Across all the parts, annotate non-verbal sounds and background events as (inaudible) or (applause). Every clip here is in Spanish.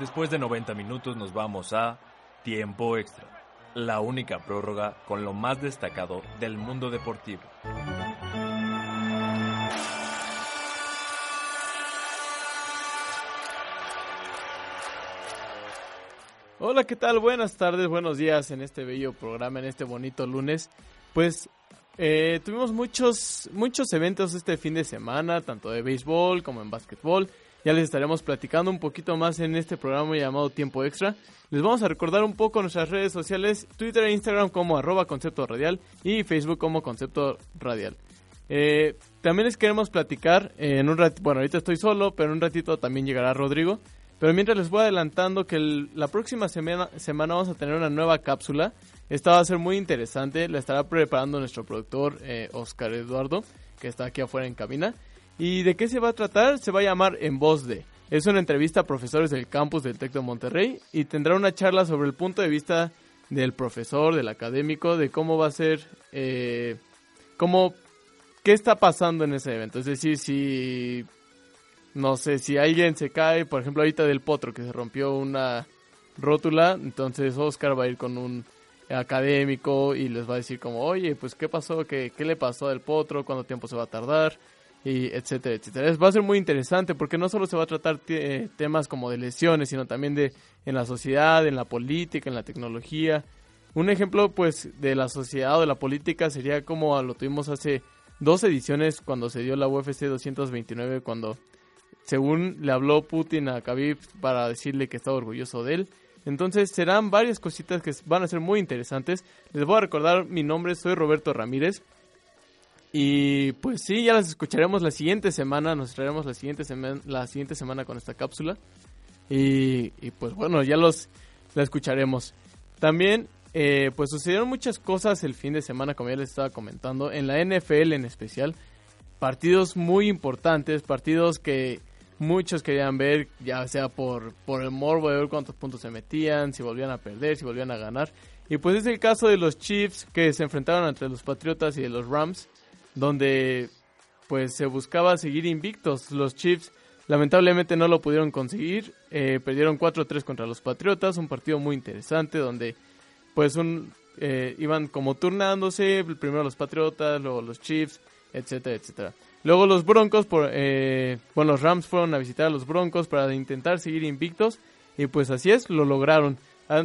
Después de 90 minutos nos vamos a tiempo extra, la única prórroga con lo más destacado del mundo deportivo. Hola, ¿qué tal? Buenas tardes, buenos días en este bello programa, en este bonito lunes. Pues eh, tuvimos muchos, muchos eventos este fin de semana, tanto de béisbol como en básquetbol. Ya les estaremos platicando un poquito más en este programa llamado Tiempo Extra. Les vamos a recordar un poco nuestras redes sociales, Twitter e Instagram como arroba concepto radial y Facebook como concepto radial. Eh, también les queremos platicar en un ratito, bueno ahorita estoy solo, pero en un ratito también llegará Rodrigo. Pero mientras les voy adelantando que la próxima semana, semana vamos a tener una nueva cápsula. Esta va a ser muy interesante. La estará preparando nuestro productor eh, Oscar Eduardo, que está aquí afuera en cabina. ¿Y de qué se va a tratar? Se va a llamar En Voz de. Es una entrevista a profesores del campus del TEC de Monterrey y tendrá una charla sobre el punto de vista del profesor, del académico, de cómo va a ser, eh, cómo, qué está pasando en ese evento. Es decir, si no sé, si alguien se cae, por ejemplo, ahorita del potro que se rompió una rótula, entonces Oscar va a ir con un académico y les va a decir como, oye, pues qué pasó, qué, qué le pasó al potro, cuánto tiempo se va a tardar, y etcétera, etcétera. Va a ser muy interesante porque no solo se va a tratar eh, temas como de lesiones, sino también de en la sociedad, en la política, en la tecnología. Un ejemplo, pues, de la sociedad o de la política sería como lo tuvimos hace dos ediciones cuando se dio la UFC 229, cuando según le habló Putin a Khabib para decirle que estaba orgulloso de él. Entonces serán varias cositas que van a ser muy interesantes. Les voy a recordar mi nombre, soy Roberto Ramírez. Y pues sí, ya las escucharemos la siguiente semana, nos traeremos la siguiente, semana la siguiente semana con esta cápsula. Y, pues bueno, ya los la escucharemos. También eh, pues sucedieron muchas cosas el fin de semana, como ya les estaba comentando, en la NFL en especial. Partidos muy importantes, partidos que muchos querían ver, ya sea por, por el morbo de ver cuántos puntos se metían, si volvían a perder, si volvían a ganar. Y pues es el caso de los Chiefs que se enfrentaron entre los Patriotas y de los Rams, donde pues se buscaba seguir invictos. Los Chiefs lamentablemente no lo pudieron conseguir, eh, perdieron 4-3 contra los Patriotas, un partido muy interesante donde pues un, eh, iban como turnándose, primero los Patriotas, luego los Chiefs, etcétera, etcétera. Luego los Broncos, por, eh, bueno, los Rams fueron a visitar a los Broncos para intentar seguir invictos y pues así es, lo lograron.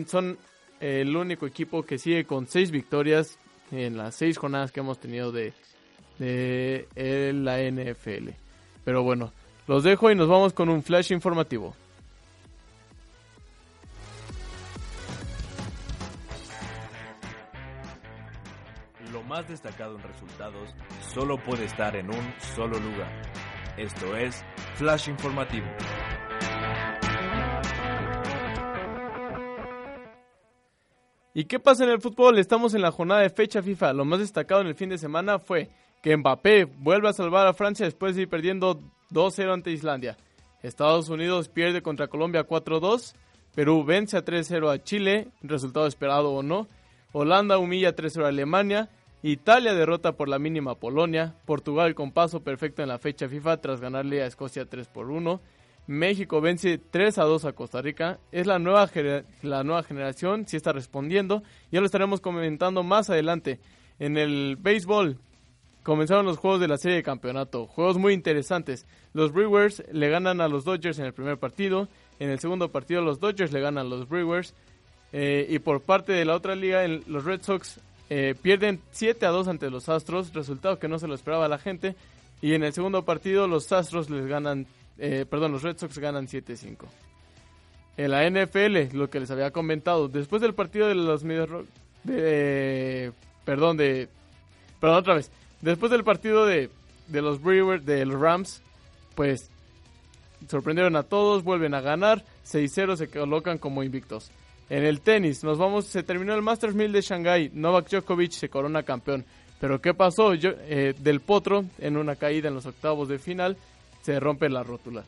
Son el único equipo que sigue con seis victorias en las seis jornadas que hemos tenido de, de la NFL. Pero bueno, los dejo y nos vamos con un flash informativo. más destacado en resultados solo puede estar en un solo lugar. Esto es Flash Informativo. ¿Y qué pasa en el fútbol? Estamos en la jornada de fecha FIFA. Lo más destacado en el fin de semana fue que Mbappé vuelve a salvar a Francia después de ir perdiendo 2-0 ante Islandia. Estados Unidos pierde contra Colombia 4-2. Perú vence a 3-0 a Chile, resultado esperado o no. Holanda humilla 3-0 a Alemania. Italia derrota por la mínima a Polonia. Portugal con paso perfecto en la fecha FIFA tras ganarle a Escocia 3 por 1. México vence 3 a 2 a Costa Rica. Es la nueva, la nueva generación, si está respondiendo. Ya lo estaremos comentando más adelante. En el béisbol comenzaron los juegos de la serie de campeonato. Juegos muy interesantes. Los Brewers le ganan a los Dodgers en el primer partido. En el segundo partido los Dodgers le ganan a los Brewers. Eh, y por parte de la otra liga, los Red Sox eh, pierden 7 a 2 ante los Astros, resultado que no se lo esperaba la gente. Y en el segundo partido los Astros les ganan, eh, perdón, los Red Sox ganan 7-5. En la NFL, lo que les había comentado, después del partido de los Medios de, perdón, de, perdón, otra vez, después del partido de, de los Brewers, de los Rams, pues sorprendieron a todos, vuelven a ganar, 6-0 se colocan como invictos. En el tenis, nos vamos, se terminó el Masters 1000 de Shanghai, Novak Djokovic se corona campeón. Pero ¿qué pasó? Eh, del Potro, en una caída en los octavos de final, se rompe la rótula.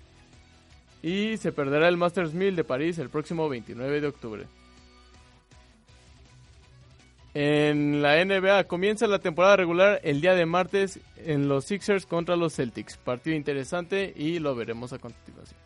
Y se perderá el Masters 1000 de París el próximo 29 de octubre. En la NBA comienza la temporada regular el día de martes en los Sixers contra los Celtics. Partido interesante y lo veremos a continuación.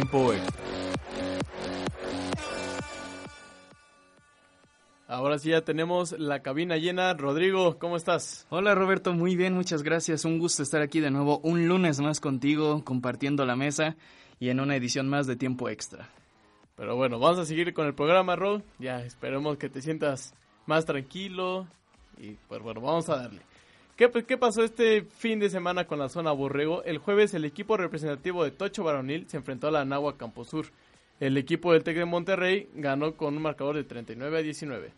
Tiempo extra. Ahora sí ya tenemos la cabina llena. Rodrigo, ¿cómo estás? Hola Roberto, muy bien, muchas gracias. Un gusto estar aquí de nuevo un lunes más contigo, compartiendo la mesa y en una edición más de tiempo extra. Pero bueno, vamos a seguir con el programa, Rod. Ya esperemos que te sientas más tranquilo. Y pues bueno, vamos a darle. ¿Qué, pues, ¿Qué pasó este fin de semana con la zona Borrego? El jueves el equipo representativo de Tocho Varonil se enfrentó a la Nahua Camposur. El equipo del Tec de Monterrey ganó con un marcador de 39 a 19.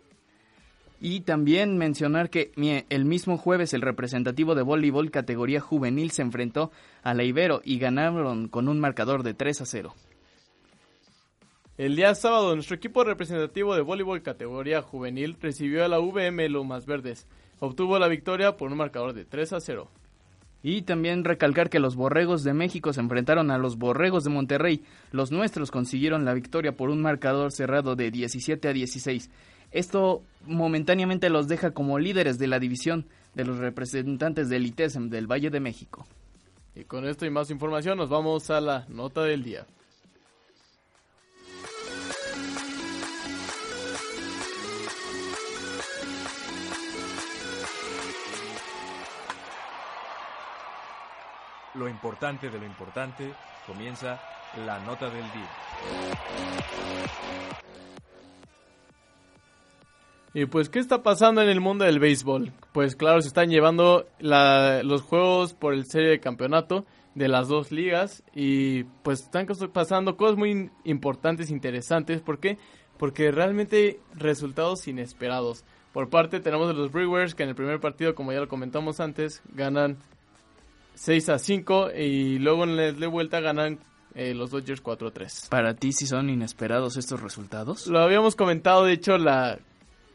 Y también mencionar que el mismo jueves el representativo de voleibol categoría juvenil se enfrentó a la Ibero y ganaron con un marcador de 3 a 0. El día sábado, nuestro equipo representativo de voleibol categoría juvenil recibió a la VM Lomas Verdes. Obtuvo la victoria por un marcador de 3 a 0. Y también recalcar que los Borregos de México se enfrentaron a los Borregos de Monterrey. Los nuestros consiguieron la victoria por un marcador cerrado de 17 a 16. Esto momentáneamente los deja como líderes de la división de los representantes del ITESM del Valle de México. Y con esto y más información nos vamos a la nota del día. Lo importante de lo importante comienza la nota del día. Y pues, ¿qué está pasando en el mundo del béisbol? Pues claro, se están llevando los juegos por el serie de campeonato de las dos ligas y pues están pasando cosas muy importantes, interesantes. ¿Por qué? Porque realmente resultados inesperados. Por parte tenemos de los Brewers que en el primer partido, como ya lo comentamos antes, ganan 6 a 5 y luego en el de vuelta ganan eh, los Dodgers 4 a 3. ¿Para ti sí son inesperados estos resultados? Lo habíamos comentado, de hecho, la,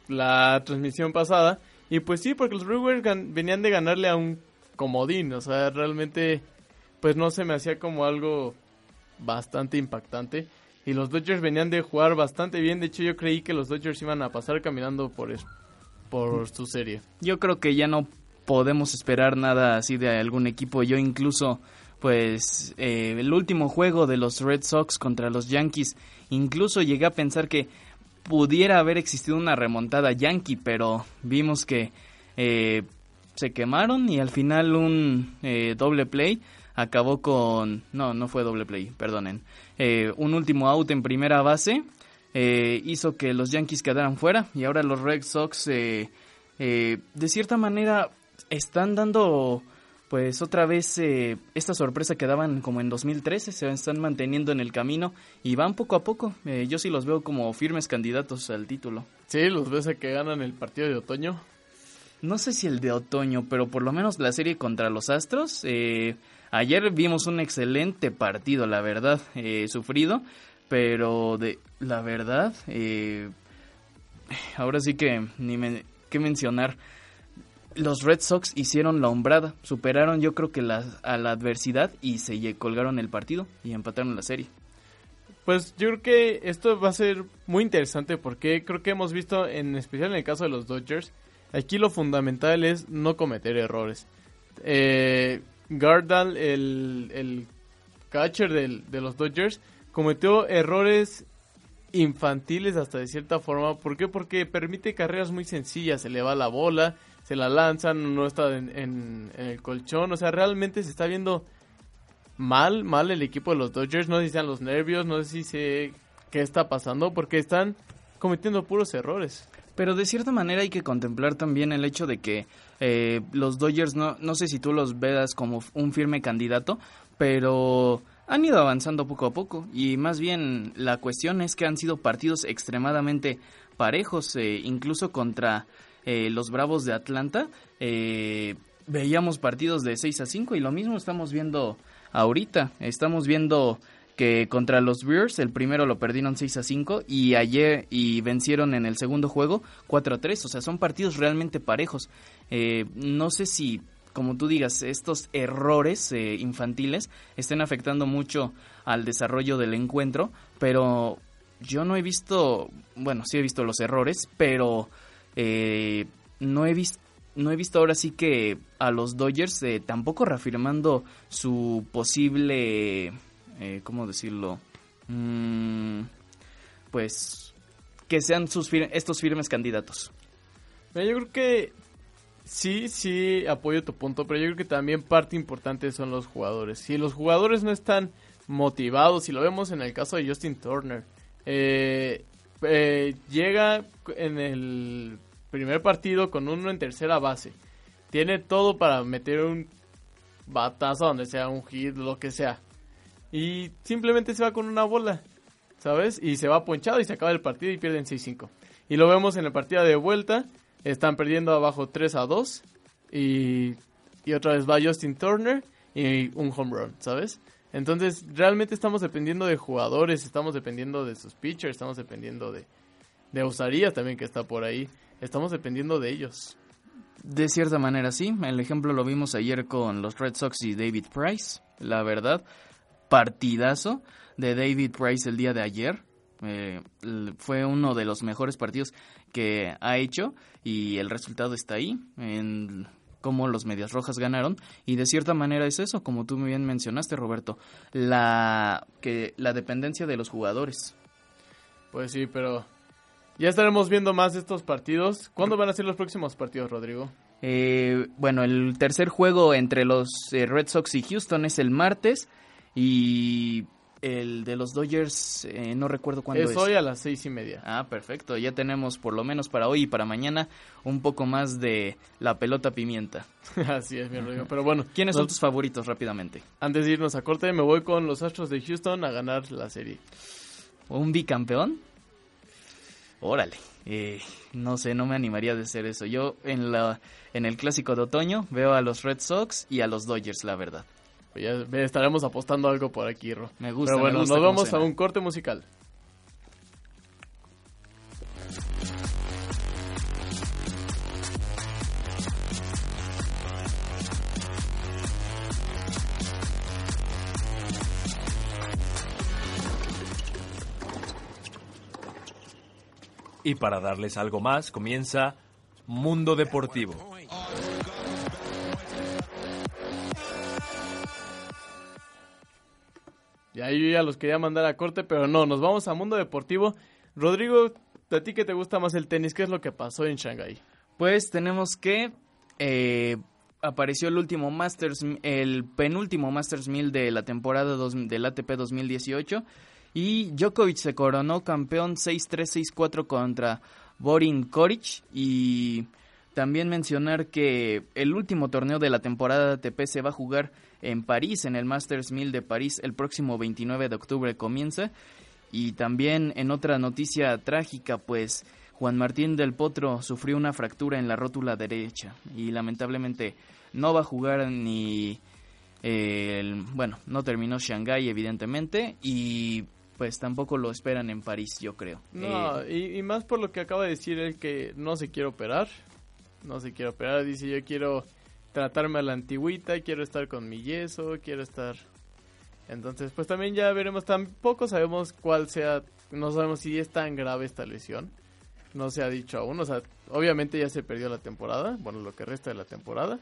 la transmisión pasada. Y pues sí, porque los Brewers venían de ganarle a un comodín. O sea, realmente, pues no se me hacía como algo bastante impactante. Y los Dodgers venían de jugar bastante bien. De hecho, yo creí que los Dodgers iban a pasar caminando por, es- por su serie. Yo creo que ya no podemos esperar nada así de algún equipo. Yo incluso, pues, eh, el último juego de los Red Sox contra los Yankees, incluso llegué a pensar que pudiera haber existido una remontada Yankee, pero vimos que eh, se quemaron y al final un eh, doble play acabó con... No, no fue doble play, perdonen. Eh, un último out en primera base eh, hizo que los Yankees quedaran fuera y ahora los Red Sox eh, de cierta manera están dando pues otra vez eh, esta sorpresa que daban como en 2013, se están manteniendo en el camino y van poco a poco. Eh, yo sí los veo como firmes candidatos al título. Sí, los ves a que ganan el partido de otoño. No sé si el de otoño, pero por lo menos la serie contra los Astros. eh, ayer vimos un excelente partido, la verdad, eh, sufrido, pero de la verdad, eh, ahora sí que ni me, qué mencionar. Los Red Sox hicieron la hombrada, superaron yo creo que a la adversidad y se colgaron el partido y empataron la serie. Pues yo creo que esto va a ser muy interesante porque creo que hemos visto, en especial en el caso de los Dodgers, aquí lo fundamental es no cometer errores. Eh, Gardal, el, catcher de los Dodgers, cometió errores infantiles hasta de cierta forma. ¿Por qué? Porque permite carreras muy sencillas. Se le va la bola, se la lanzan, no está en, en- el colchón. O sea, realmente se está viendo mal, mal el equipo de los Dodgers. No sé si sean los nervios, no sé si sé qué está pasando, porque están cometiendo puros errores. Pero de cierta manera hay que contemplar también el hecho de que eh, los Dodgers, no, no sé si tú los veas como un firme candidato, pero han ido avanzando poco a poco. Y más bien la cuestión es que han sido partidos extremadamente parejos, eh, incluso contra eh, los Bravos de Atlanta. eh, veíamos partidos de 6 a 5 y lo mismo estamos viendo ahorita. Estamos viendo que contra los Bears el primero lo perdieron 6 a 5 y ayer y vencieron en el segundo juego 4 a 3, o sea, son partidos realmente parejos. Eh, no sé si como tú digas, estos errores eh, infantiles estén afectando mucho al desarrollo del encuentro, pero yo no he visto, bueno, sí he visto los errores, pero eh, no he visto no he visto ahora sí que a los Dodgers eh, tampoco reafirmando su posible, eh, ¿cómo decirlo? Mm, pues que sean sus estos firmes candidatos. Mira, yo creo que sí, sí apoyo tu punto, pero yo creo que también parte importante son los jugadores. Si los jugadores no están motivados, y lo vemos en el caso de Justin Turner, eh, eh, llega en el primer partido con uno en tercera base. Tiene todo para meter un batazo donde sea, un hit, lo que sea. Y simplemente se va con una bola, ¿sabes? Y se va ponchado y se acaba el partido y pierden 6-5. Y lo vemos en el partido de vuelta. Están perdiendo abajo 3 a 2. Y, y otra vez va Justin Turner y un home run, ¿sabes? Entonces, realmente estamos dependiendo de jugadores, estamos dependiendo de sus pitchers, estamos dependiendo de, de Usaría también que está por ahí. Estamos dependiendo de ellos. De cierta manera sí, el ejemplo lo vimos ayer con los Red Sox y David Price, la verdad, partidazo de David Price el día de ayer, eh, fue uno de los mejores partidos que ha hecho y el resultado está ahí, en cómo los Medias Rojas ganaron y de cierta manera es eso, como tú bien mencionaste Roberto, la, que, la dependencia de los jugadores. Pues sí, pero ya estaremos viendo más de estos partidos. ¿Cuándo van a ser los próximos partidos, Rodrigo? Eh, bueno, el tercer juego entre los eh, Red Sox y Houston es el martes y el de los Dodgers eh, no recuerdo cuándo es. Es hoy a las seis y media. Ah, perfecto. Ya tenemos por lo menos para hoy y para mañana un poco más de la pelota pimienta. (laughs) Así es, mi Rodrigo. Pero bueno, ¿Quiénes son tus favoritos rápidamente? antes de irnos a corte, me voy con los Astros de Houston a ganar la serie. ¿Un bicampeón? Órale. Eh, no sé, no me animaría de hacer eso. Yo en la en el clásico de otoño veo a los Red Sox y a los Dodgers, la verdad. Pues ya estaremos apostando algo por aquí, Ro. Me gusta, Pero me bueno, gusta nos vamos a un corte musical. Y para darles algo más, comienza Mundo Deportivo. Ya yo ya los quería mandar a corte, pero no, nos vamos a Mundo Deportivo. Rodrigo, ¿a ti que te gusta más el tenis? ¿Qué es lo que pasó en Shanghái? Pues tenemos que eh, apareció el último Masters, el penúltimo Masters 1000 de la temporada dos- del ATP 2018 y Djokovic se coronó campeón 6-3, 6-4 contra Borin Koric y también mencionar que el último torneo de la temporada ATP se va a jugar en París, en el Masters 1000 de París, el próximo 29 de octubre comienza. Y también en otra noticia trágica, pues Juan Martín del Potro sufrió una fractura en la rótula derecha y lamentablemente no va a jugar ni el, bueno, no terminó Shanghái evidentemente y pues tampoco lo esperan en París, yo creo. No, Eh, y, y más por lo que acaba de decir él que no se quiere operar. No se quiere operar. Dice, yo quiero tratarme a la antigüita, quiero estar con mi yeso, quiero estar... Entonces, pues también ya veremos. Tampoco sabemos cuál sea... No sabemos si es tan grave esta lesión. No se ha dicho aún. O sea, obviamente ya se perdió la temporada. Bueno, lo que resta de la temporada.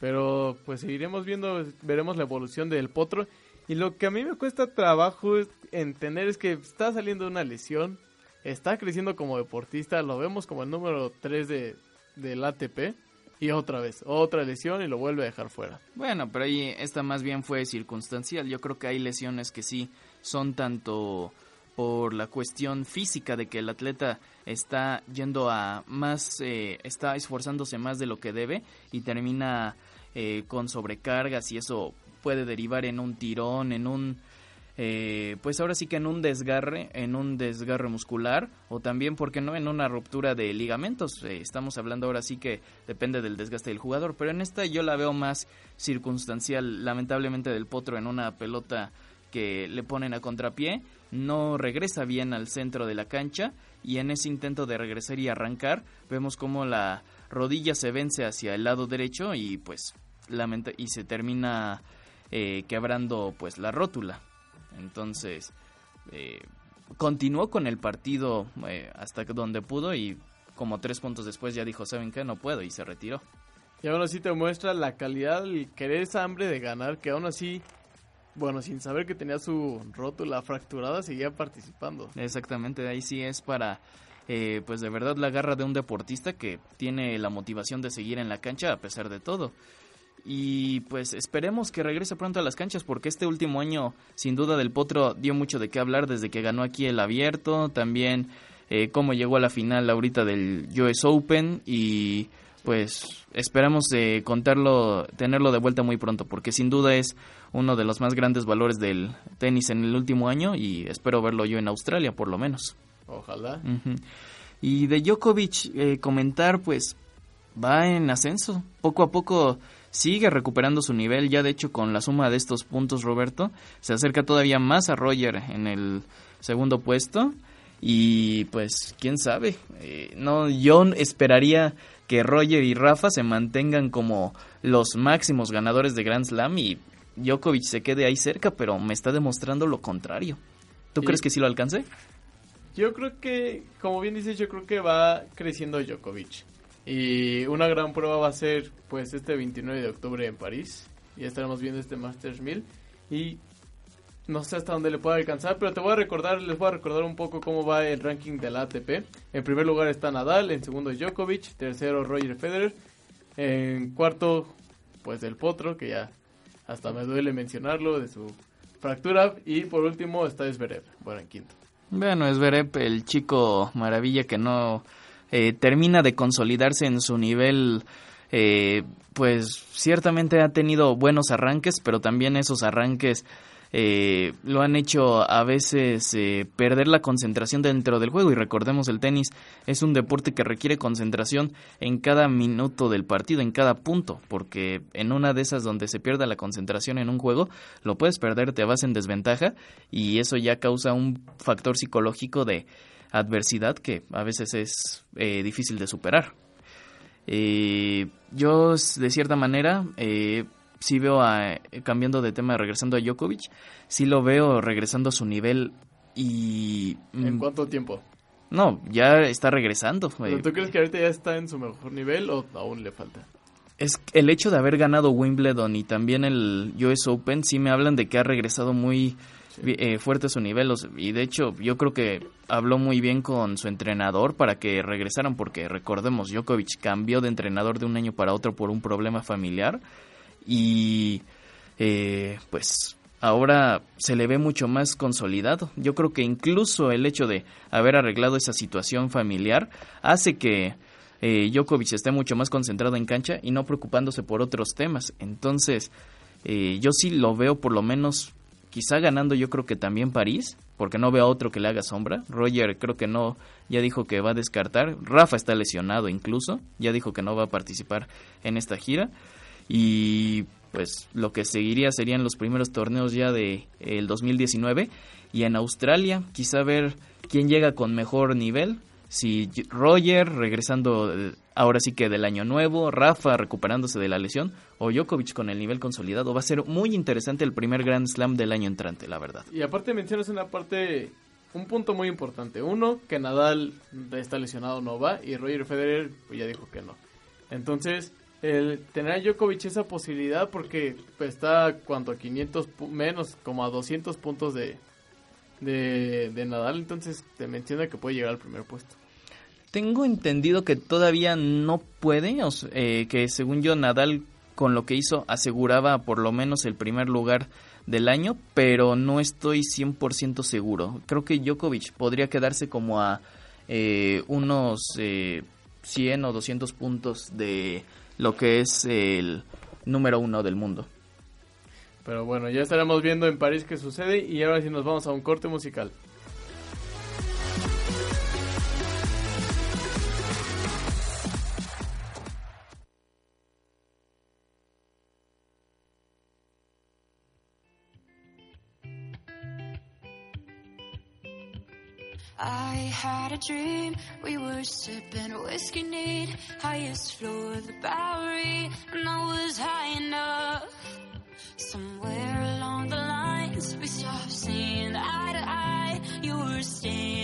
Pero pues seguiremos viendo, veremos la evolución del potro. Y lo que a mí me cuesta trabajo entender es que está saliendo una lesión, está creciendo como deportista, lo vemos como el número 3 de, del ATP. Y otra vez, otra lesión y lo vuelve a dejar fuera. Bueno, pero ahí esta más bien fue circunstancial. Yo creo que hay lesiones que sí son tanto por la cuestión física de que el atleta está yendo a más, eh, está esforzándose más de lo que debe y termina eh, con sobrecargas y eso puede derivar en un tirón, en un, eh, pues ahora sí que en un desgarre, en un desgarre muscular o también, porque no?, en una ruptura de ligamentos. Eh, estamos hablando ahora sí que depende del desgaste del jugador, pero en esta yo la veo más circunstancial, lamentablemente del potro en una pelota que le ponen a contrapié, no regresa bien al centro de la cancha y en ese intento de regresar y arrancar vemos como la rodilla se vence hacia el lado derecho y pues lamenta y se termina eh, quebrando pues la rótula. Entonces eh, continuó con el partido eh, hasta donde pudo y como tres puntos después ya dijo, ¿saben qué? No puedo y se retiró. Y aún así te muestra la calidad, el querer esa hambre de ganar, que aún así, bueno, sin saber que tenía su rótula fracturada, seguía participando. Exactamente, ahí sí es para, eh, pues de verdad la garra de un deportista que tiene la motivación de seguir en la cancha a pesar de todo. Y pues esperemos que regrese pronto a las canchas porque este último año sin duda del Potro dio mucho de qué hablar desde que ganó aquí el abierto, también eh, cómo llegó a la final ahorita del US Open y pues esperamos eh, contarlo, tenerlo de vuelta muy pronto porque sin duda es uno de los más grandes valores del tenis en el último año y espero verlo yo en Australia por lo menos. Ojalá. Y de Djokovic eh, comentar, pues va en ascenso. Poco a poco sigue recuperando su nivel. Ya de hecho con la suma de estos puntos, Roberto, se acerca todavía más a Roger en el segundo puesto. Y pues, quién sabe. Eh, no, yo esperaría que Roger y Rafa se mantengan como los máximos ganadores de Grand Slam y Djokovic se quede ahí cerca, pero me está demostrando lo contrario. ¿Tú Sí. crees que sí lo alcance? Yo creo que, como bien dices, yo creo que va creciendo Djokovic. Y una gran prueba va a ser, pues, este 29 de octubre en París. Ya estaremos viendo este Masters 1000. Y no sé hasta dónde le pueda alcanzar, pero te voy a recordar, les voy a recordar un poco cómo va el ranking de la ATP. En primer lugar está Nadal, en segundo Djokovic, tercero Roger Federer, en cuarto, pues del Potro, que ya hasta me duele mencionarlo, de su fractura. Y por último está Zverev, bueno, en quinto. Bueno, es Verep, el chico maravilla que no eh, termina de consolidarse en su nivel. eh, pues ciertamente ha tenido buenos arranques, pero también esos arranques eh, lo han hecho a veces eh, perder la concentración dentro del juego. Y recordemos, el tenis es un deporte que requiere concentración en cada minuto del partido, en cada punto, porque en una de esas donde se pierda la concentración en un juego, lo puedes perder, te vas en desventaja y eso ya causa un factor psicológico de adversidad que a veces es eh, difícil de superar. Eh, yo, de cierta manera, eh, sí veo, a, cambiando de tema, regresando a Djokovic, sí lo veo regresando a su nivel y... ¿En mm, cuánto tiempo? No, ya está regresando. ¿Pero eh, ¿Tú crees que ahorita ya está en su mejor nivel o aún le falta? Es el hecho de haber ganado Wimbledon y también el US Open, sí me hablan de que ha regresado muy eh, fuerte su nivel y de hecho yo creo que habló muy bien con su entrenador para que regresaran porque recordemos Djokovic cambió de entrenador de un año para otro por un problema familiar y eh, pues ahora se le ve mucho más consolidado. Yo creo que incluso el hecho de haber arreglado esa situación familiar hace que eh, Djokovic esté mucho más concentrado en cancha y no preocupándose por otros temas. Entonces, eh, yo sí lo veo por lo menos quizá ganando yo creo que también París, porque no veo a otro que le haga sombra. Roger creo que no, ya dijo que va a descartar. Rafa está lesionado incluso, ya dijo que no va a participar en esta gira. Y pues lo que seguiría serían los primeros torneos ya de el 2019 y en Australia quizá ver quién llega con mejor nivel. Si Roger regresando eh, ahora sí que del año nuevo, Rafa recuperándose de la lesión o Djokovic con el nivel consolidado. Va a ser muy interesante el primer Grand Slam del año entrante, la verdad. Y aparte mencionas una parte, un punto muy importante. Uno, que Nadal está lesionado, no va, y Roger Federer pues, ya dijo que no. Entonces, el tener a Djokovic esa posibilidad, porque pues, está cuanto a 500, pu- menos como a 200 puntos de, de, de Nadal, entonces te menciona que puede llegar al primer puesto. Tengo entendido que todavía no puede, o eh, que según yo Nadal con lo que hizo aseguraba por lo menos el primer lugar del año, pero no estoy 100% seguro. Creo que Djokovic podría quedarse como a eh, unos eh, 100 o 200 puntos de lo que es el número uno del mundo. Pero bueno, ya estaremos viendo en París qué sucede y ahora sí nos vamos a un corte musical. Had a dream, we were sipping whiskey neat, highest floor of the Bowery, and I was high enough. Somewhere along the lines, we stopped seeing eye to eye. You were staying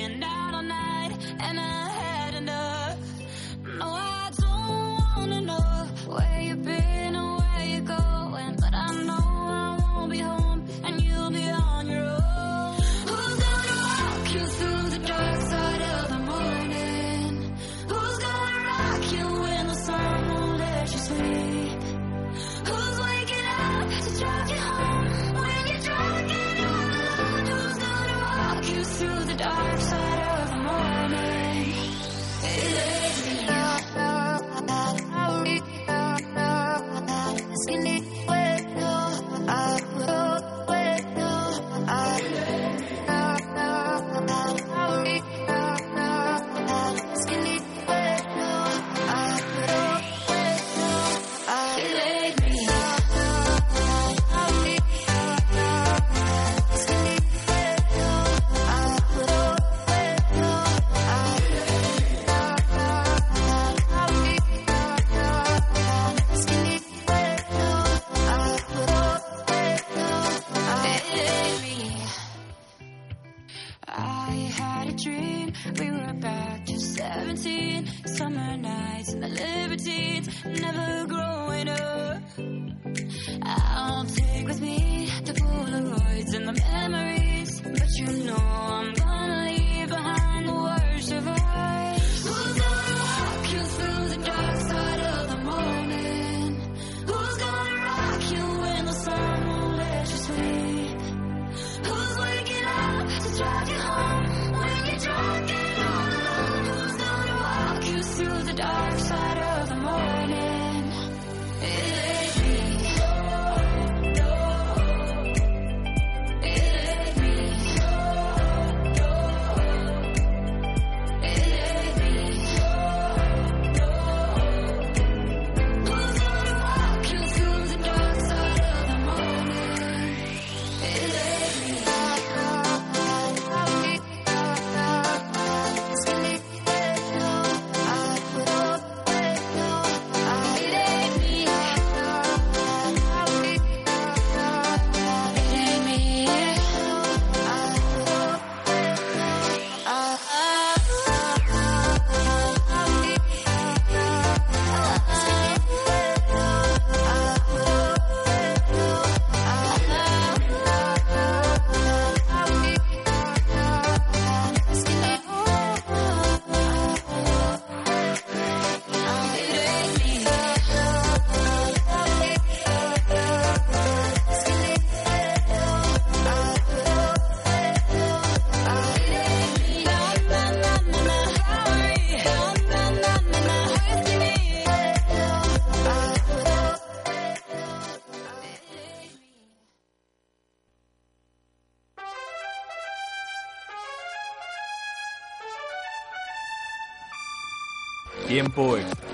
tiempo extra.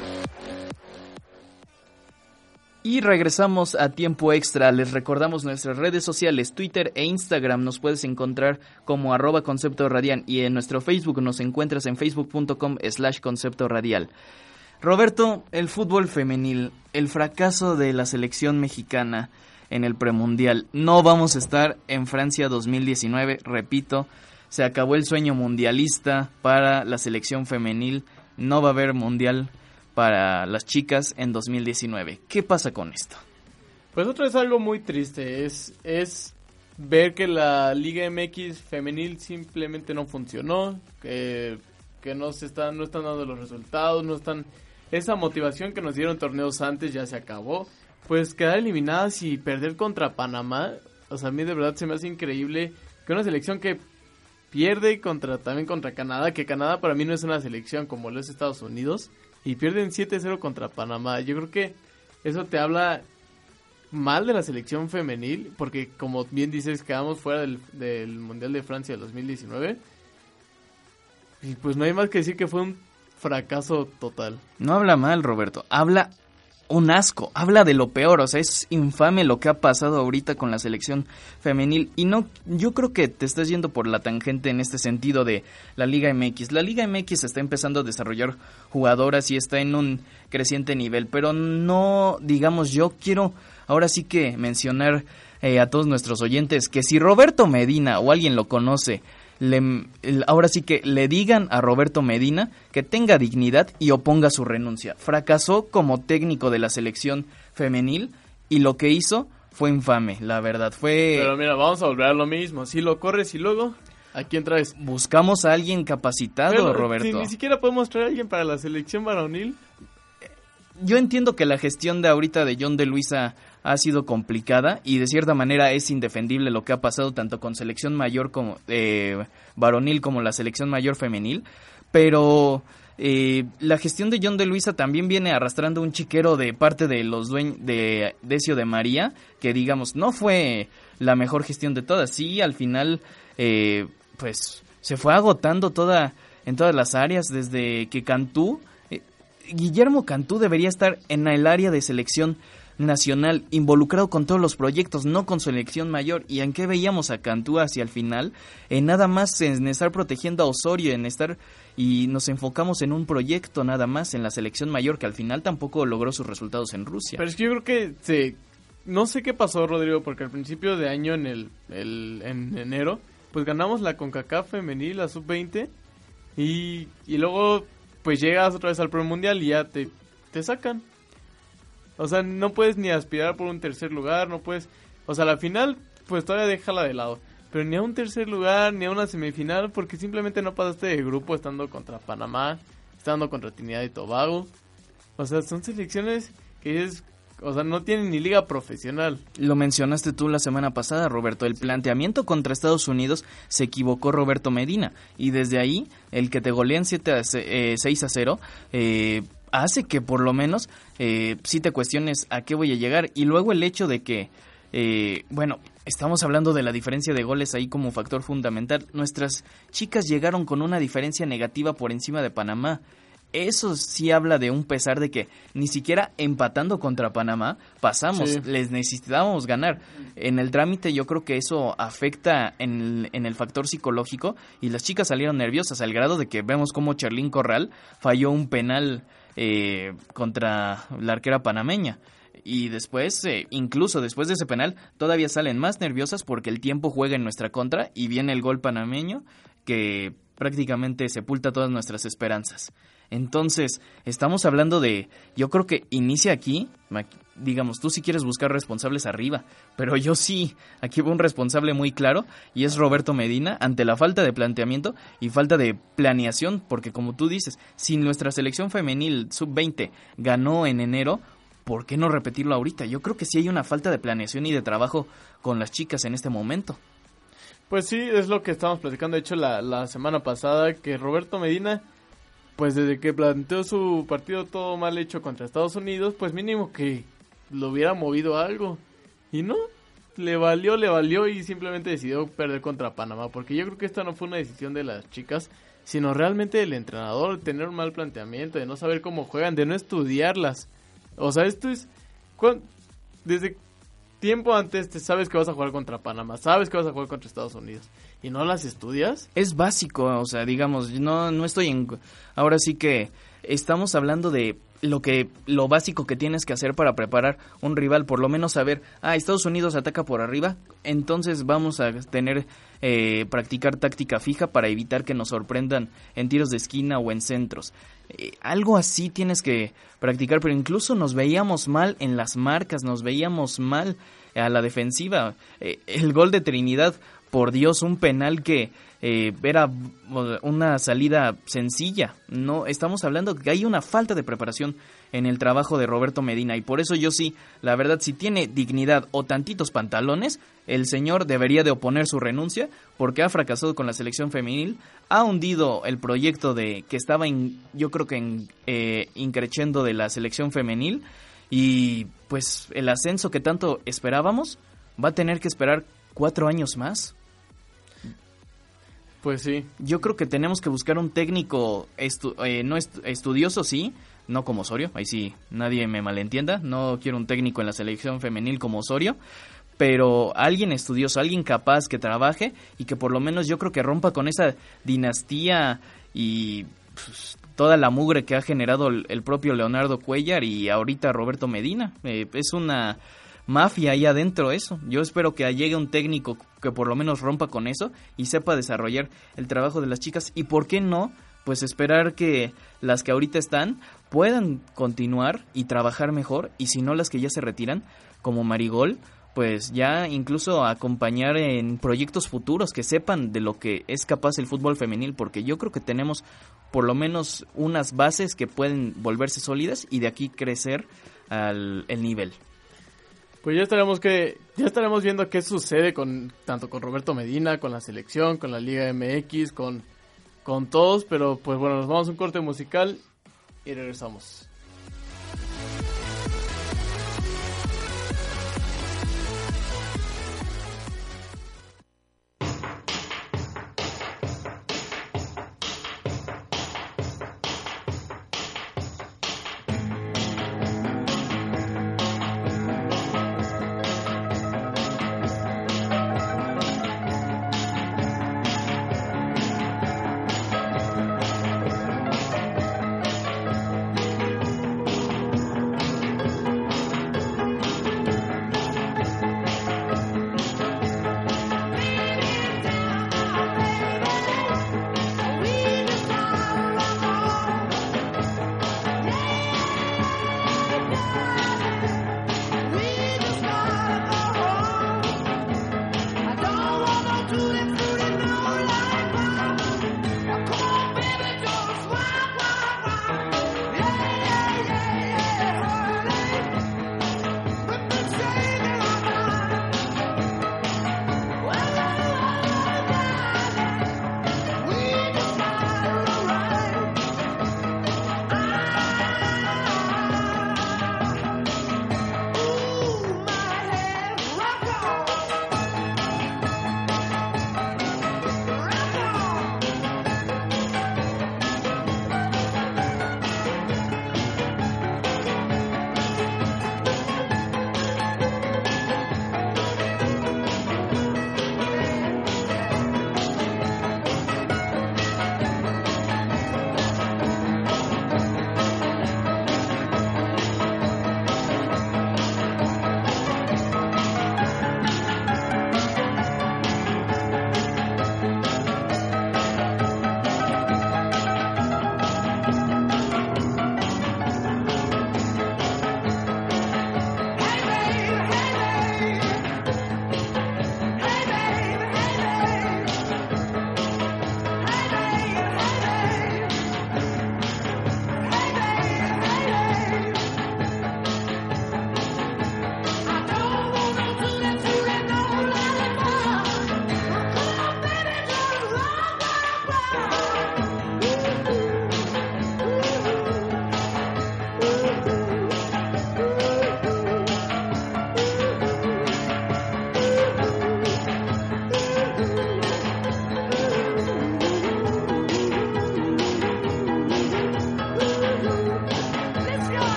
Y regresamos a tiempo extra. Les recordamos nuestras redes sociales, Twitter e Instagram. Nos puedes encontrar como arroba concepto radial y en nuestro Facebook nos encuentras en facebook.com slash concepto radial. Roberto, el fútbol femenil, el fracaso de la selección mexicana en el premundial. No vamos a estar en Francia 2019, repito, se acabó el sueño mundialista para la selección femenil. No va a haber mundial para las chicas en 2019. ¿Qué pasa con esto? Pues otra vez algo muy triste, es, es ver que la Liga MX femenil simplemente no funcionó, que, que no se están, no están dando los resultados, no están esa motivación que nos dieron torneos antes ya se acabó. Pues quedar eliminadas y perder contra Panamá, o sea, a mí de verdad se me hace increíble que una selección que pierde contra también contra Canadá, que Canadá para mí no es una selección como lo es Estados Unidos, y pierden 7-0 contra Panamá. Yo creo que eso te habla mal de la selección femenil, porque como bien dices, quedamos fuera del, del Mundial de Francia del 2019. Y pues no hay más que decir que fue un fracaso total. No habla mal, Roberto. Habla un asco. Habla de lo peor. O sea, es infame lo que ha pasado ahorita con la selección femenil. Y no, yo creo que te estás yendo por la tangente en este sentido de la Liga MX. La Liga MX está empezando a desarrollar jugadoras y está en un creciente nivel. Pero no, digamos, yo quiero ahora sí que mencionar eh, a todos nuestros oyentes que si Roberto Medina o alguien lo conoce, le, ahora sí que le digan a Roberto Medina que tenga dignidad y oponga su renuncia. Fracasó como técnico de la selección femenil y lo que hizo fue infame, la verdad. Fue Pero mira, vamos a volver a lo mismo. Si lo corres y luego, ¿a quién traes? buscamos a alguien capacitado, Pero, Roberto. si ni siquiera podemos traer a alguien para la selección varonil. yo entiendo que la gestión de ahorita de John de Luisa ha sido complicada y de cierta manera es indefendible lo que ha pasado tanto con selección mayor como eh, varonil como la selección mayor femenil, pero eh, la gestión de John de Luisa también viene arrastrando un chiquero de parte de los dueños de Decio de María, que digamos no fue la mejor gestión de todas. Sí, al final, eh, pues se fue agotando toda en todas las áreas desde que Cantú eh, Guillermo Cantú debería estar en el área de selección nacional, involucrado con todos los proyectos, no con selección mayor. ¿Y en qué veíamos a Cantú hacia el final? En nada más en estar protegiendo a Osorio, en estar y nos enfocamos en un proyecto nada más en la selección mayor que al final tampoco logró sus resultados en Rusia. Pero es que yo creo que se... No sé qué pasó, Rodrigo, porque al principio de año, en el, el- en enero, pues ganamos la CONCACAF femenil, la sub-20, y, y luego pues llegas otra vez al Pro Mundial y ya te, te sacan. O sea, no puedes ni aspirar por un tercer lugar, no puedes... O sea, la final, pues todavía déjala de lado. Pero ni a un tercer lugar, ni a una semifinal, porque simplemente no pasaste de grupo estando contra Panamá, estando contra Trinidad y Tobago. O sea, son selecciones que es... O sea, no tienen ni liga profesional. Lo mencionaste tú la semana pasada, Roberto. El planteamiento contra Estados Unidos se equivocó Roberto Medina. Y desde ahí, el que te golean 7 a, ce- eh, 6 a 0 eh, hace que por lo menos eh, sí te cuestiones a qué voy a llegar. Y luego el hecho de que, eh, bueno, estamos hablando de la diferencia de goles ahí como factor fundamental. Nuestras chicas llegaron con una diferencia negativa por encima de Panamá. Eso sí habla de un pesar de que ni siquiera empatando contra Panamá pasamos, Sí. les necesitábamos ganar. En el trámite yo creo que eso afecta en el, en el factor psicológico y las chicas salieron nerviosas al grado de que vemos como Charlín Corral falló un penal eh, contra la arquera panameña. Y después, eh, incluso después de ese penal, todavía salen más nerviosas porque el tiempo juega en nuestra contra y viene el gol panameño que prácticamente sepulta todas nuestras esperanzas. Entonces, estamos hablando de, yo creo que inicia aquí, digamos, tú si quieres buscar responsables arriba, pero yo sí, aquí hubo un responsable muy claro y es Roberto Medina ante la falta de planteamiento y falta de planeación, porque como tú dices, si nuestra selección femenil sub-20 ganó en enero, ¿por qué no repetirlo ahorita? Yo creo que sí hay una falta de planeación y de trabajo con las chicas en este momento. Pues sí, es lo que estábamos platicando, de hecho, la, la semana pasada, que Roberto Medina, pues desde que planteó su partido todo mal hecho contra Estados Unidos, pues mínimo que lo hubiera movido a algo. Y no, le valió, le valió y simplemente decidió perder contra Panamá, porque yo creo que esta no fue una decisión de las chicas, sino realmente el entrenador tener un mal planteamiento, de no saber cómo juegan, de no estudiarlas. O sea, esto es... Desde tiempo antes te sabes que vas a jugar contra Panamá, sabes que vas a jugar contra Estados Unidos y no las estudias. es básico, o sea, digamos, no, no estoy en... Ahora sí que estamos hablando de lo que lo básico que tienes que hacer para preparar un rival, por lo menos saber, ah, Estados Unidos ataca por arriba, entonces vamos a tener, eh, practicar táctica fija para evitar que nos sorprendan en tiros de esquina o en centros. Eh, algo así tienes que practicar, pero incluso nos veíamos mal en las marcas, nos veíamos mal a la defensiva. Eh, el gol de Trinidad, por Dios, un penal que eh, era una salida sencilla. No, estamos hablando que hay una falta de preparación en el trabajo de Roberto Medina y por eso yo sí, la verdad, si tiene dignidad o tantitos pantalones, el señor debería de oponer su renuncia porque ha fracasado con la selección femenil, ha hundido el proyecto de que estaba, en, yo creo que en, eh, increciendo de la selección femenil y pues el ascenso que tanto esperábamos va a tener que esperar cuatro años más. Pues sí, Yo creo que tenemos que buscar un técnico estu- eh, no est- estudioso, sí, no como Osorio, ahí sí, nadie me malentienda, no quiero un técnico en la selección femenil como Osorio, pero alguien estudioso, alguien capaz que trabaje y que por lo menos yo creo que rompa con esa dinastía y pues, toda la mugre que ha generado el, propio Leonardo Cuellar y ahorita Roberto Medina. Eh, es una mafia ahí adentro eso. Yo espero que llegue un técnico que por lo menos rompa con eso y sepa desarrollar el trabajo de las chicas y por qué no, pues esperar que las que ahorita están puedan continuar y trabajar mejor y si no las que ya se retiran como Marigol pues ya incluso acompañar en proyectos futuros que sepan de lo que es capaz el fútbol femenil porque yo creo que tenemos por lo menos unas bases que pueden volverse sólidas y de aquí crecer al el nivel. Pues ya estaremos que ya estaremos viendo qué sucede con tanto con Roberto Medina, con la selección, con la Liga MX, con con todos, pero pues bueno, nos vamos a un corte musical y regresamos.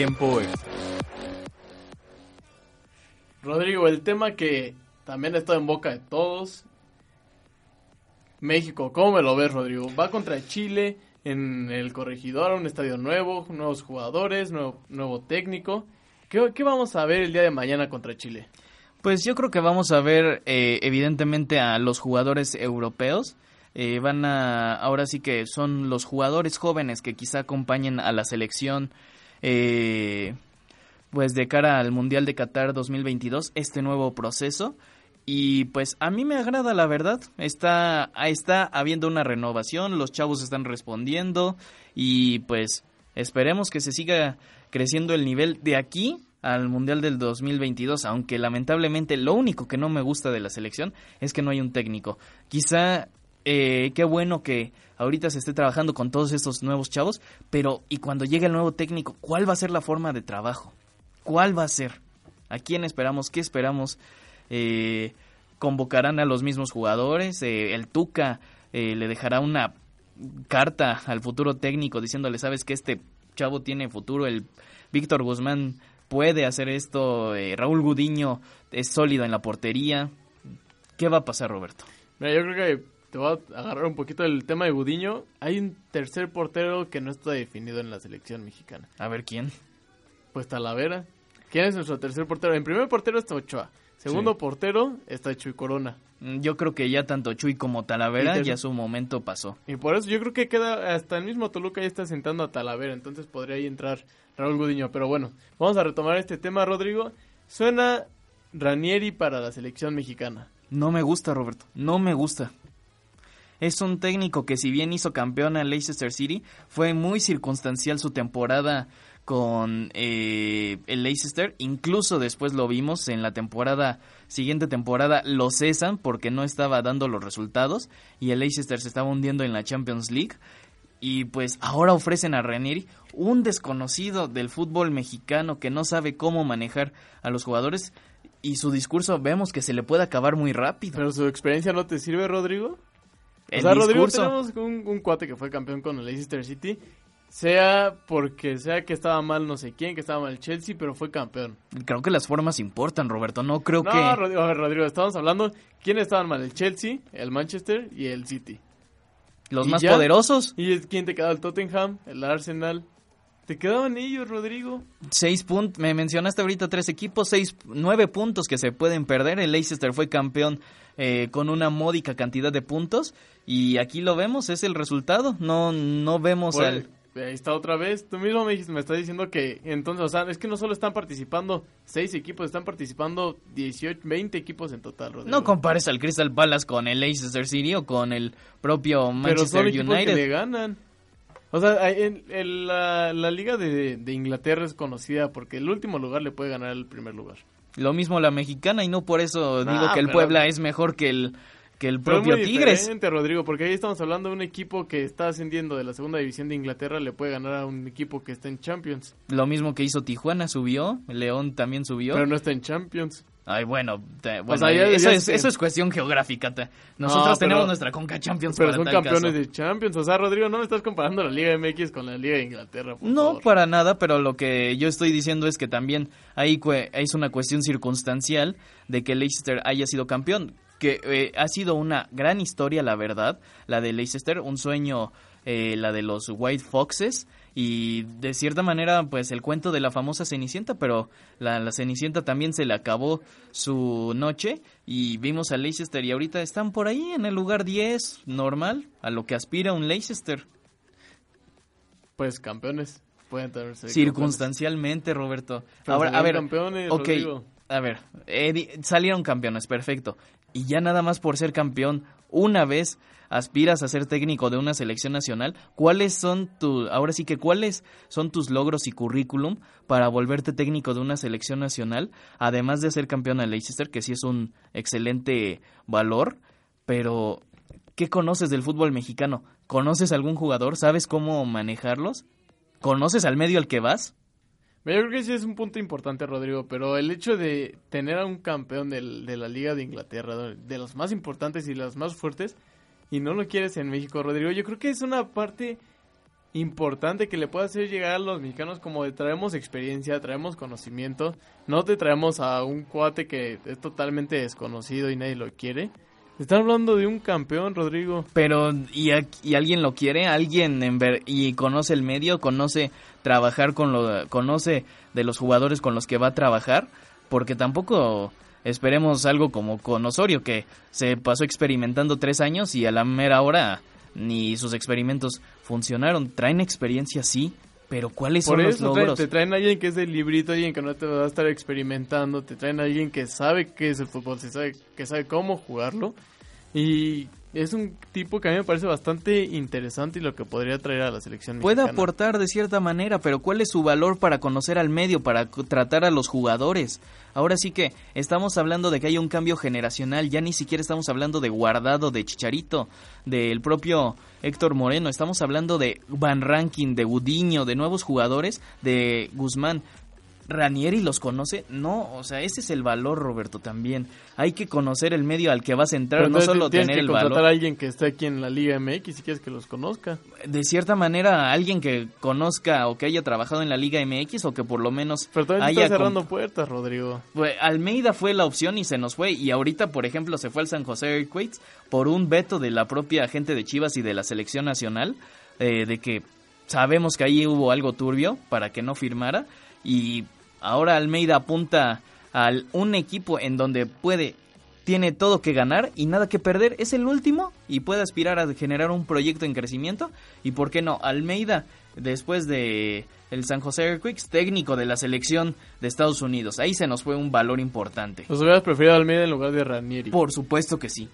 Tiempo extra. Rodrigo, el tema que también está en boca de todos. México, ¿cómo me lo ves, Rodrigo? Va contra Chile en el corregidor, un estadio nuevo, nuevos jugadores, nuevo, nuevo técnico. ¿Qué, ¿Qué vamos a ver el día de mañana contra Chile? Pues yo creo que vamos a ver eh, evidentemente a los jugadores europeos. Eh, van a, ahora sí que son los jugadores jóvenes que quizá acompañen a la selección, eh, pues de cara al Mundial de Qatar 2022, este nuevo proceso. Y pues a mí me agrada la verdad, está, está habiendo una renovación, los chavos están respondiendo y pues esperemos que se siga creciendo el nivel de aquí al Mundial del 2022, aunque lamentablemente lo único que no me gusta de la selección es que no hay un técnico. Quizá eh, qué bueno que ahorita se esté trabajando con todos estos nuevos chavos, pero y cuando llegue el nuevo técnico, ¿cuál va a ser la forma de trabajo? ¿Cuál va a ser? ¿A quién esperamos? ¿Qué esperamos? Eh, ¿Convocarán a los mismos jugadores? Eh, ¿El Tuca eh, le dejará una carta al futuro técnico diciéndole, sabes que este chavo tiene futuro? El Víctor Guzmán puede hacer esto. eh, Raúl Gudiño es sólido en la portería. ¿Qué va a pasar, Roberto? Yo creo que te voy a agarrar un poquito el tema de Gudiño. Hay un tercer portero que no está definido en la selección mexicana. A ver quién. Pues Talavera. ¿Quién es nuestro tercer portero? En primer portero está Ochoa. Segundo Sí. portero está Chuy Corona. Mm, Yo creo que ya tanto Chuy como Talavera ya su momento pasó. Y por eso yo creo que queda hasta el mismo Toluca ya está sentando a Talavera, entonces podría ahí entrar Raúl Gudiño. Pero bueno, vamos a retomar este tema, Rodrigo. Suena Ranieri para la selección mexicana. No me gusta, Roberto. No me gusta. Es un técnico que si bien hizo campeón a Leicester City, fue muy circunstancial su temporada con eh, el Leicester. Incluso después lo vimos en la temporada, siguiente temporada, lo cesan porque no estaba dando los resultados y el Leicester se estaba hundiendo en la Champions League. Y pues ahora ofrecen a Ranieri, un desconocido del fútbol mexicano que no sabe cómo manejar a los jugadores. Y su discurso vemos que se le puede acabar muy rápido. Pero su experiencia no te sirve, Rodrigo. El o sea, Rodrigo, tenemos un, un cuate que fue campeón con el Leicester City. Sea porque sea que estaba mal no sé quién, que estaba mal el Chelsea, pero fue campeón. creo que las formas importan, Roberto. No creo no, que... Rodrigo, a ver, Rodrigo, estamos hablando. ¿Quiénes estaban mal? El Chelsea, el Manchester y el City. Los ¿Y más ya? poderosos, ¿Y quién te quedaba? El Tottenham, el Arsenal. Te quedaban ellos, Rodrigo. seis puntos. Me mencionaste ahorita tres equipos, seis, nueve puntos que se pueden perder. El Leicester fue campeón eh, con una módica cantidad de puntos. Y aquí lo vemos, es el resultado. No, no vemos Por- al... Ahí está otra vez. Tú mismo me, me estás diciendo que entonces, o sea, es que no solo están participando seis equipos, están participando 18, 20 equipos en total, Rodrigo. No compares al Crystal Palace con el Leicester City o con el propio Pero son Manchester equipos que le United. ganan. O sea, en, en la, la liga de, de Inglaterra es conocida porque el último lugar le puede ganar el primer lugar. Lo mismo la mexicana y no por eso Ah, digo que el pero- Puebla es mejor que el, que el propio muy Tigres. Rodrigo, porque ahí estamos hablando de un equipo que está ascendiendo de la segunda división de Inglaterra, le puede ganar a un equipo que está en Champions. Lo mismo que hizo Tijuana, subió. León también subió. Pero no está en Champions. Ay, bueno, te- bueno, sea, ya- eso, ya es, sé. eso es cuestión geográfica. te- Nosotros No, tenemos nuestra Conca Champions Pero para son tal campeones caso. de Champions. O sea, Rodrigo, no me estás comparando la Liga MX con la Liga de Inglaterra. por No, favor. para nada, pero lo que yo estoy diciendo es que también cue- es una cuestión circunstancial de que Leicester haya sido campeón, que eh, ha sido una gran historia, la verdad, la de Leicester, un sueño, eh, la de los White Foxes, y de cierta manera, pues el cuento de la famosa Cenicienta, pero la, la Cenicienta también se le acabó su noche, y vimos a Leicester, y ahorita están por ahí en el lugar 10, normal, a lo que aspira un Leicester. Pues campeones pueden tener. Circunstancialmente, Roberto. Pero Ahora, a ver, campeones, a ver, eh, salieron campeones, perfecto. Y ya nada más por ser campeón, una vez aspiras a ser técnico de una selección nacional, ¿cuáles son tu, ahora sí que cuáles son tus logros y currículum para volverte técnico de una selección nacional, además de ser campeón de Leicester, que sí es un excelente valor, pero ¿qué conoces del fútbol mexicano? ¿Conoces algún jugador? ¿Sabes cómo manejarlos? ¿Conoces al medio al que vas? Yo creo que sí es un punto importante, Rodrigo, pero el hecho de tener a un campeón de la Liga de Inglaterra, de los más importantes y los más fuertes, y no lo quieres en México, Rodrigo, yo creo que es una parte importante que le pueda hacer llegar a los mexicanos como de traemos experiencia, traemos conocimiento, no te traemos a un cuate que es totalmente desconocido y nadie lo quiere. Están hablando de un campeón, Rodrigo. Pero, ¿y, y alguien lo quiere? ¿Alguien en ver, y conoce el medio? ¿Conoce trabajar con lo, conoce de los jugadores con los que va a trabajar? Porque tampoco esperemos algo como con Osorio, que se pasó experimentando tres años y a la mera hora ni sus experimentos funcionaron. Traen experiencia, sí, pero ¿cuáles Por son los eso traen- logros? te traen a alguien que es del librito, alguien que no te va a estar experimentando, te traen a alguien que sabe qué es el fútbol, se sabe, que sabe cómo jugarlo. Y es un tipo que a mí me parece bastante interesante y lo que podría traer a la selección Puede aportar de cierta manera, pero ¿cuál es su valor para conocer al medio, para tratar a los jugadores? Ahora sí que estamos hablando de que hay un cambio generacional, ya ni siquiera estamos hablando de Guardado, de Chicharito, del propio Héctor Moreno, estamos hablando de Van Rankin, de Gudiño, de nuevos jugadores, de Guzmán. Ranieri los conoce, no, o sea, ese es el valor, Roberto, también. Hay que conocer el medio al que vas a entrar, Pero no solo tienes tener que el contratar valor. a alguien que esté aquí en la Liga MX si quieres que los conozca. de cierta manera alguien que conozca o que haya trabajado en la Liga MX o que por lo menos Pero todavía haya está cerrando puertas, Rodrigo. Fue- Almeida fue la opción y se nos fue y ahorita por ejemplo se fue al San José Earthquakes por un veto de la propia gente de Chivas y de la selección nacional eh, de que sabemos que ahí hubo algo turbio para que no firmara y ahora Almeida apunta a un equipo en donde puede tiene todo que ganar y nada que perder, es el último y puede aspirar a generar un proyecto en crecimiento y por qué no, Almeida después de el San José Earthquakes, técnico de la selección de Estados Unidos, ahí se nos fue un valor importante. ¿Los hubieras preferido a Almeida en lugar de Ranieri? Por supuesto que sí,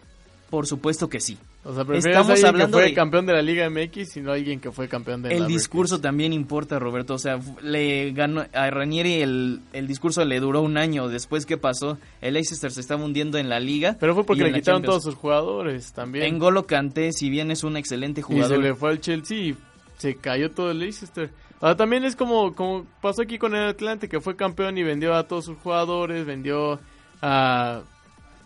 por supuesto que sí. O sea, estamos hablando que fue de- campeón de la Liga MX y no a alguien que fue campeón de la El discurso también importa, Roberto. O sea, le ganó a Ranieri el, el discurso le duró un año. Después, ¿qué pasó? El Leicester se estaba hundiendo en la liga. Pero fue porque le quitaron Champions. todos sus jugadores también. En Golo Kanté, si bien es un excelente Y se jugador, le fue al Chelsea y se cayó todo el Leicester. Ahora también es como, como pasó aquí con el Atlante, que fue campeón y vendió a todos sus jugadores, vendió a...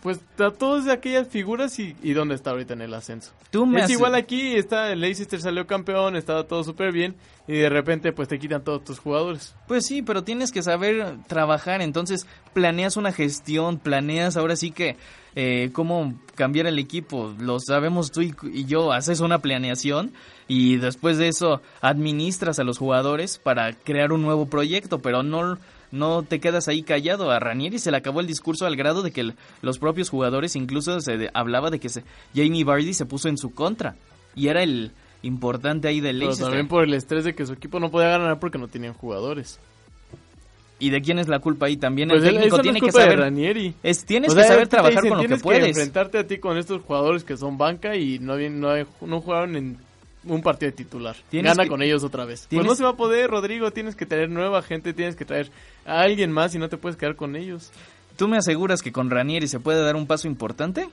Pues a todas aquellas figuras y, y dónde está ahorita en el ascenso. tú me Es hace- igual aquí, está el Leicester salió campeón, estaba todo súper bien y de repente pues te quitan todos tus jugadores. Pues sí, pero tienes que saber trabajar, entonces planeas una gestión, planeas ahora sí que eh, cómo cambiar el equipo, lo sabemos tú y, y yo, haces una planeación y después de eso administras a los jugadores para crear un nuevo proyecto, pero no, no te quedas ahí callado. A Ranieri se le acabó el discurso al grado de que el- los propios jugadores, incluso se de- hablaba de que se, Jamie Vardy se puso en su contra y era el importante ahí del Pero Leicester. también por el estrés de que su equipo no podía ganar porque no tenían jugadores. ¿Y de quién es la culpa ahí? También Pues el él- técnico no tiene que de saber Ranieri. Es, tienes O que saber trabajar dicen, con lo que tienes puedes. enfrentarte a ti con estos jugadores que son banca y no, no, no jugaron en un partido de titular. Gana que- con ellos otra vez. Pues no se va a poder, Rodrigo. Tienes que traer nueva gente, tienes que traer a alguien más y no te puedes quedar con ellos. ¿Tú me aseguras que con Ranieri se puede dar un paso importante?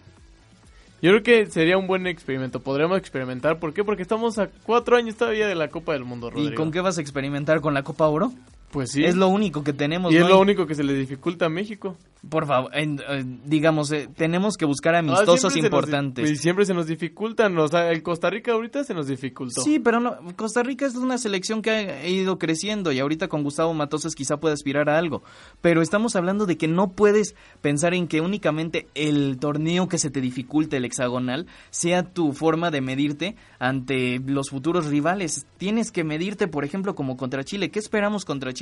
Yo creo que sería un buen experimento. Podríamos experimentar. ¿Por qué? Porque estamos a cuatro años todavía de la Copa del Mundo, Rodrigo. ¿Y con qué vas a experimentar? ¿Con la Copa Oro? Pues sí. Es lo único que tenemos. y ¿no? es lo único que se le dificulta a México. Por favor, en- eh, digamos, eh, tenemos que buscar Ah, amistosos nos importantes. y siempre se nos dificultan. O sea, el Costa Rica ahorita se nos dificultó. Sí, pero no, Costa Rica es una selección que ha ido creciendo y ahorita con Gustavo Matosas quizá pueda aspirar a algo. Pero estamos hablando de que no puedes pensar en que únicamente el torneo que se te dificulte, el hexagonal, sea tu forma de medirte ante los futuros rivales. Tienes que medirte, por ejemplo, como contra Chile. ¿Qué esperamos contra Chile?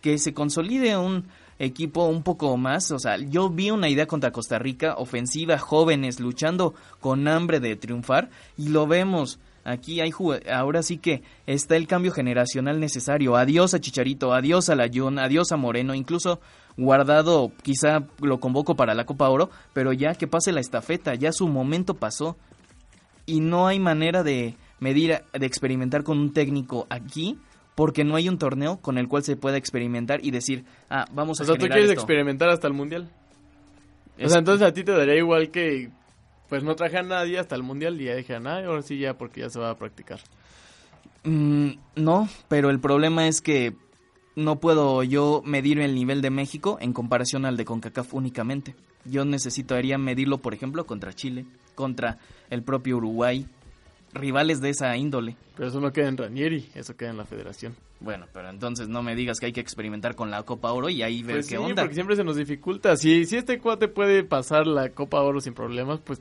Que se consolide un equipo un poco más, o sea, yo vi una idea contra Costa Rica, ofensiva, jóvenes, luchando con hambre de triunfar, y lo vemos. Aquí hay ahora sí que está el cambio generacional necesario. Adiós a Chicharito, adiós a Layun, adiós a Moreno, incluso Guardado quizá lo convoco para la Copa Oro, pero ya que pase la estafeta, ya su momento pasó y no hay manera de medir, de experimentar con un técnico aquí porque no hay un torneo con el cual se pueda experimentar y decir, ah, vamos a O sea, tú quieres esto. experimentar hasta el mundial. O sea, entonces a ti te daría igual que pues no traje a nadie hasta el mundial y ya dije, ah, ahora sí ya porque ya se va a practicar. Mm, no, pero el problema es que no puedo yo medir el nivel de México en comparación al de CONCACAF únicamente. Yo necesitaría medirlo, por ejemplo, contra Chile, contra el propio Uruguay. Rivales de esa índole. Pero eso no queda en Ranieri, eso queda en la federación. Bueno, pero entonces no me digas que hay que experimentar con la Copa Oro y ahí ver Pues qué sí, onda. porque siempre se nos dificulta. Si, si este cuate puede pasar la Copa Oro sin problemas, pues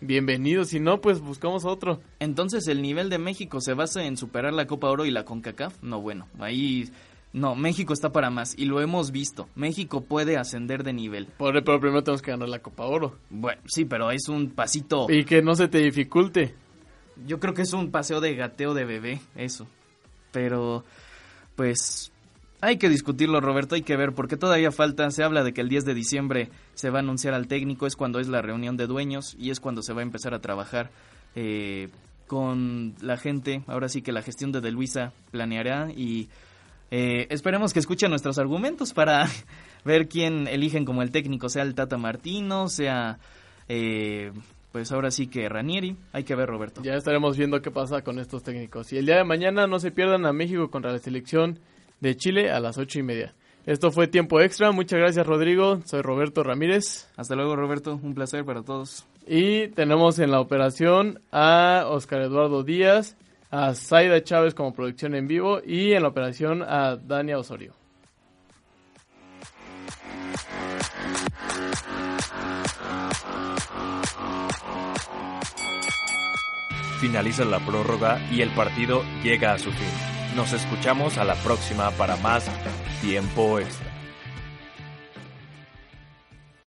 bienvenido. Si no, pues buscamos otro. Entonces el nivel de México se basa en superar la Copa Oro y la CONCACAF. No, bueno, ahí no, México está para más y lo hemos visto. México puede ascender de nivel. Por, pero primero tenemos que ganar la Copa Oro. Bueno, sí, pero es un pasito. Y que no se te dificulte. Yo creo que es un paseo de gateo de bebé, eso. Pero, pues, hay que discutirlo, Roberto, hay que ver, porque todavía falta, se habla de que el 10 de diciembre se va a anunciar al técnico, es cuando es la reunión de dueños y es cuando se va a empezar a trabajar eh, con la gente. Ahora sí que la gestión de De Luisa planeará y eh, esperemos que escuchen nuestros argumentos para (laughs) ver quién eligen como el técnico, sea el Tata Martino, sea... Eh, pues ahora sí que Ranieri, hay que ver Roberto. Ya estaremos viendo qué pasa con estos técnicos. Y el día de mañana no se pierdan a México contra la selección de Chile a las ocho y media. Esto fue tiempo extra. Muchas gracias, Rodrigo. Soy Roberto Ramírez. Hasta luego, Roberto. Un placer para todos. Y tenemos en la operación a Oscar Eduardo Díaz, a Zaida Chávez como producción en vivo y en la operación a Dania Osorio. Finaliza la prórroga y el partido llega a su fin. Nos escuchamos a la próxima para más tiempo extra.